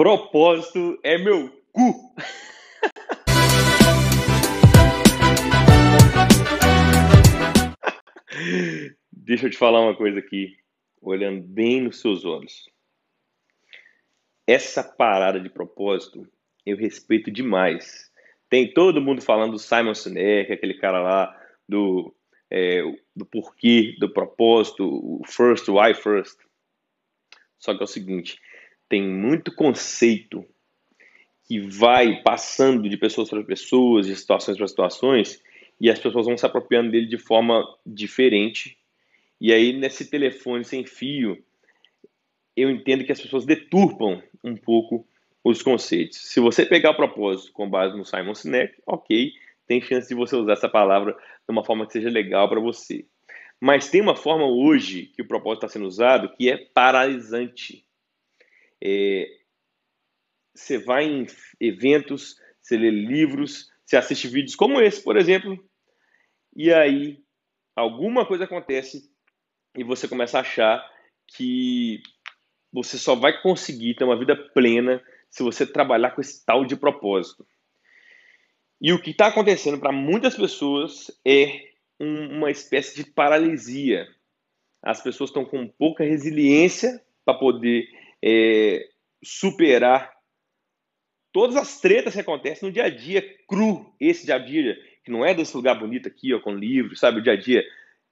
Propósito é meu cu. Deixa eu te falar uma coisa aqui, olhando bem nos seus olhos. Essa parada de propósito eu respeito demais. Tem todo mundo falando do Simon Sinek, aquele cara lá do, é, do porquê, do propósito, o first, why first. Só que é o seguinte, tem muito conceito que vai passando de pessoas para pessoas, de situações para situações, e as pessoas vão se apropriando dele de forma diferente. E aí, nesse telefone sem fio, eu entendo que as pessoas deturpam um pouco os conceitos. Se você pegar o propósito com base no Simon Sinek, ok, tem chance de você usar essa palavra de uma forma que seja legal para você. Mas tem uma forma hoje que o propósito está sendo usado que é paralisante. É, você vai em eventos, você lê livros, você assiste vídeos como esse, por exemplo, e aí alguma coisa acontece e você começa a achar que você só vai conseguir ter uma vida plena se você trabalhar com esse tal de propósito. E o que está acontecendo para muitas pessoas é um, uma espécie de paralisia. As pessoas estão com pouca resiliência para poder é, superar todas as tretas que acontecem no dia a dia cru, esse dia a dia, que não é desse lugar bonito aqui, ó, com livros, sabe? O dia a dia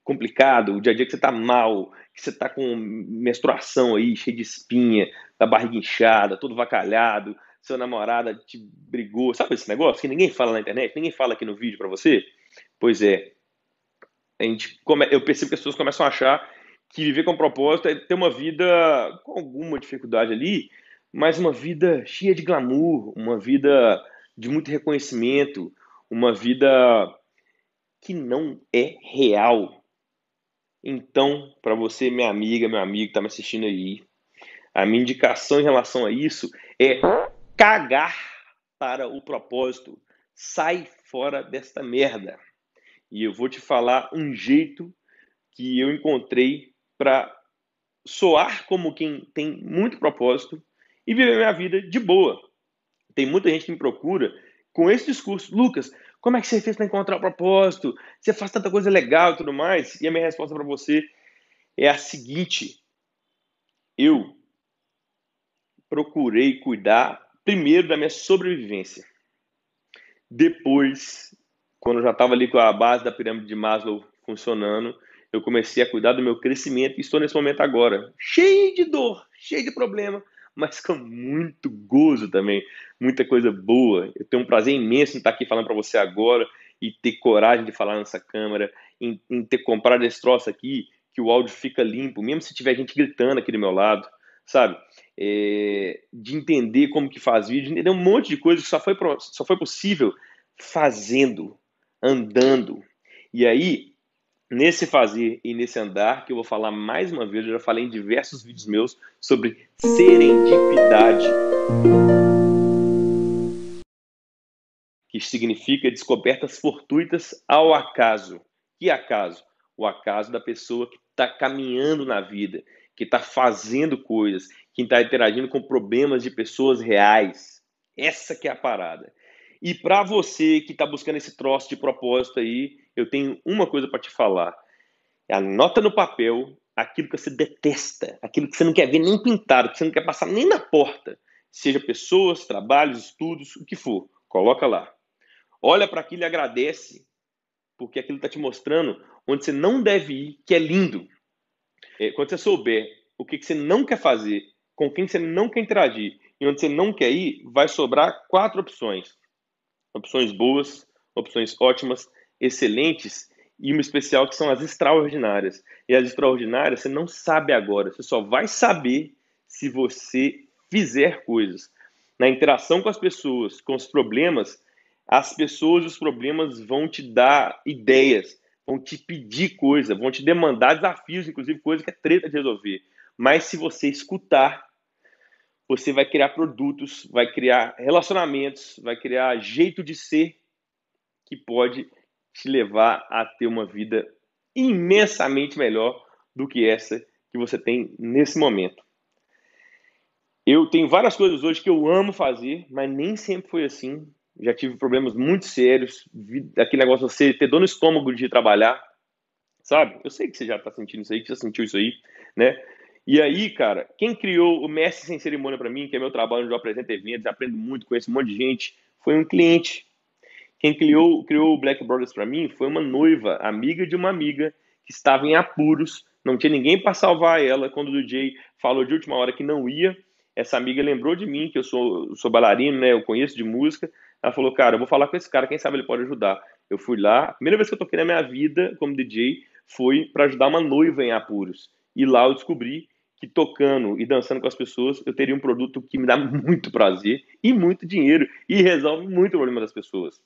complicado, o dia a dia que você está mal, que você está com menstruação aí, cheio de espinha, da barriga inchada, todo vacalhado, seu namorada te brigou, sabe esse negócio que ninguém fala na internet, ninguém fala aqui no vídeo para você? Pois é, a gente come... eu percebo que as pessoas começam a achar que viver com propósito é ter uma vida com alguma dificuldade ali, mas uma vida cheia de glamour, uma vida de muito reconhecimento, uma vida que não é real. Então, para você, minha amiga, meu amigo que está me assistindo aí, a minha indicação em relação a isso é cagar para o propósito. Sai fora desta merda. E eu vou te falar um jeito que eu encontrei para soar como quem tem muito propósito e viver minha vida de boa. Tem muita gente que me procura com esse discurso, Lucas, como é que você fez para encontrar o propósito? Você faz tanta coisa legal e tudo mais? E a minha resposta para você é a seguinte: eu procurei cuidar primeiro da minha sobrevivência. Depois, quando eu já estava ali com a base da pirâmide de Maslow funcionando, eu comecei a cuidar do meu crescimento e estou nesse momento agora, cheio de dor, cheio de problema, mas com muito gozo também, muita coisa boa. Eu tenho um prazer imenso em estar aqui falando para você agora e ter coragem de falar nessa câmera, em, em, ter comprado esse troço aqui, que o áudio fica limpo, mesmo se tiver gente gritando aqui do meu lado, sabe? É, de entender como que faz vídeo, entender um monte de coisa que só foi, só foi possível fazendo, andando. E aí, nesse fazer e nesse andar, que eu vou falar mais uma vez, eu já falei em diversos vídeos meus sobre serendipidade. Que significa descobertas fortuitas ao acaso. Que acaso? O acaso da pessoa que está caminhando na vida, que está fazendo coisas, que está interagindo com problemas de pessoas reais. Essa que é a parada. E para você que está buscando esse troço de propósito aí, eu tenho uma coisa para te falar. Anota no papel aquilo que você detesta, aquilo que você não quer ver nem pintado, que você não quer passar nem na porta. Seja pessoas, trabalhos, estudos, o que for. Coloca lá. Olha para aquilo e agradece, porque aquilo está te mostrando onde você não deve ir, que é lindo. É, quando você souber o que, que você não quer fazer, com quem você não quer interagir e onde você não quer ir, vai sobrar quatro opções opções boas, opções ótimas, excelentes e uma especial que são as extraordinárias. E as extraordinárias você não sabe agora, você só vai saber se você fizer coisas. Na interação com as pessoas, com os problemas, as pessoas e os problemas vão te dar ideias, vão te pedir coisa, vão te demandar desafios, inclusive coisa que é treta de resolver. Mas se você escutar você vai criar produtos, vai criar relacionamentos, vai criar jeito de ser que pode te levar a ter uma vida imensamente melhor do que essa que você tem nesse momento. Eu tenho várias coisas hoje que eu amo fazer, mas nem sempre foi assim. Já tive problemas muito sérios, aquele negócio de você ter dor no estômago de trabalhar, sabe? Eu sei que você já está sentindo isso aí, que já sentiu isso aí, né? E aí, cara, quem criou o Mestre Sem Cerimônia para mim, que é meu trabalho onde eu apresento eventos, aprendo muito, conheço um monte de gente, foi um cliente. Quem criou, criou o Black Brothers para mim foi uma noiva, amiga de uma amiga, que estava em apuros, não tinha ninguém para salvar ela quando o DJ falou de última hora que não ia. Essa amiga lembrou de mim, que eu sou, sou bailarino, né? Eu conheço de música. Ela falou, cara, eu vou falar com esse cara, quem sabe ele pode ajudar. Eu fui lá, a primeira vez que eu toquei na minha vida como DJ foi para ajudar uma noiva em apuros. E lá eu descobri que tocando e dançando com as pessoas, eu teria um produto que me dá muito prazer e muito dinheiro e resolve muito o problema das pessoas.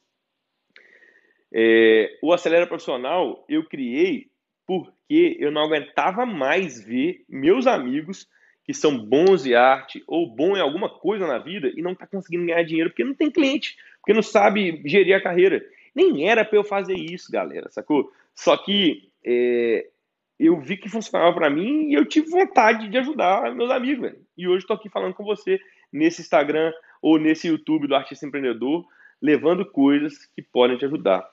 É, o Acelera Profissional eu criei porque eu não aguentava mais ver meus amigos que são bons em arte ou bom em alguma coisa na vida e não tá conseguindo ganhar dinheiro porque não tem cliente, porque não sabe gerir a carreira. Nem era para eu fazer isso, galera, sacou? Só que é, eu vi que funcionava para mim e eu tive vontade de ajudar meus amigos. Véio. E hoje estou aqui falando com você nesse Instagram ou nesse YouTube do Artista Empreendedor, levando coisas que podem te ajudar.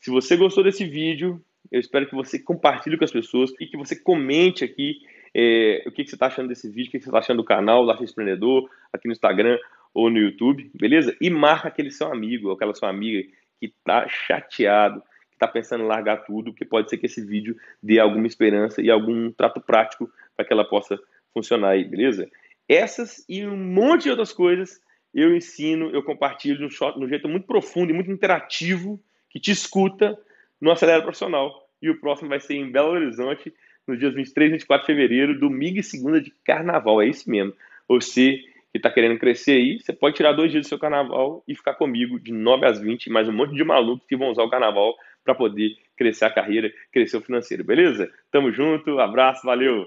Se você gostou desse vídeo, eu espero que você compartilhe com as pessoas e que você comente aqui é, o que, que você está achando desse vídeo, o que, que você está achando do canal do Artista Empreendedor, aqui no Instagram ou no YouTube, beleza? E marca aquele seu amigo ou aquela sua amiga que está chateado, está pensando em largar tudo, que pode ser que esse vídeo dê alguma esperança e algum trato prático para que ela possa funcionar aí, beleza? Essas e um monte de outras coisas eu ensino, eu compartilho no, shot, no jeito muito profundo e muito interativo, que te escuta no Acelera Profissional. E o próximo vai ser em Belo Horizonte, nos dias 23 e 24 de fevereiro, domingo e segunda de carnaval. É isso mesmo. Você que está querendo crescer aí, você pode tirar dois dias do seu carnaval e ficar comigo de 9 às 20, mais um monte de malucos que vão usar o carnaval para poder crescer a carreira, crescer o financeiro, beleza? Tamo junto, abraço, valeu!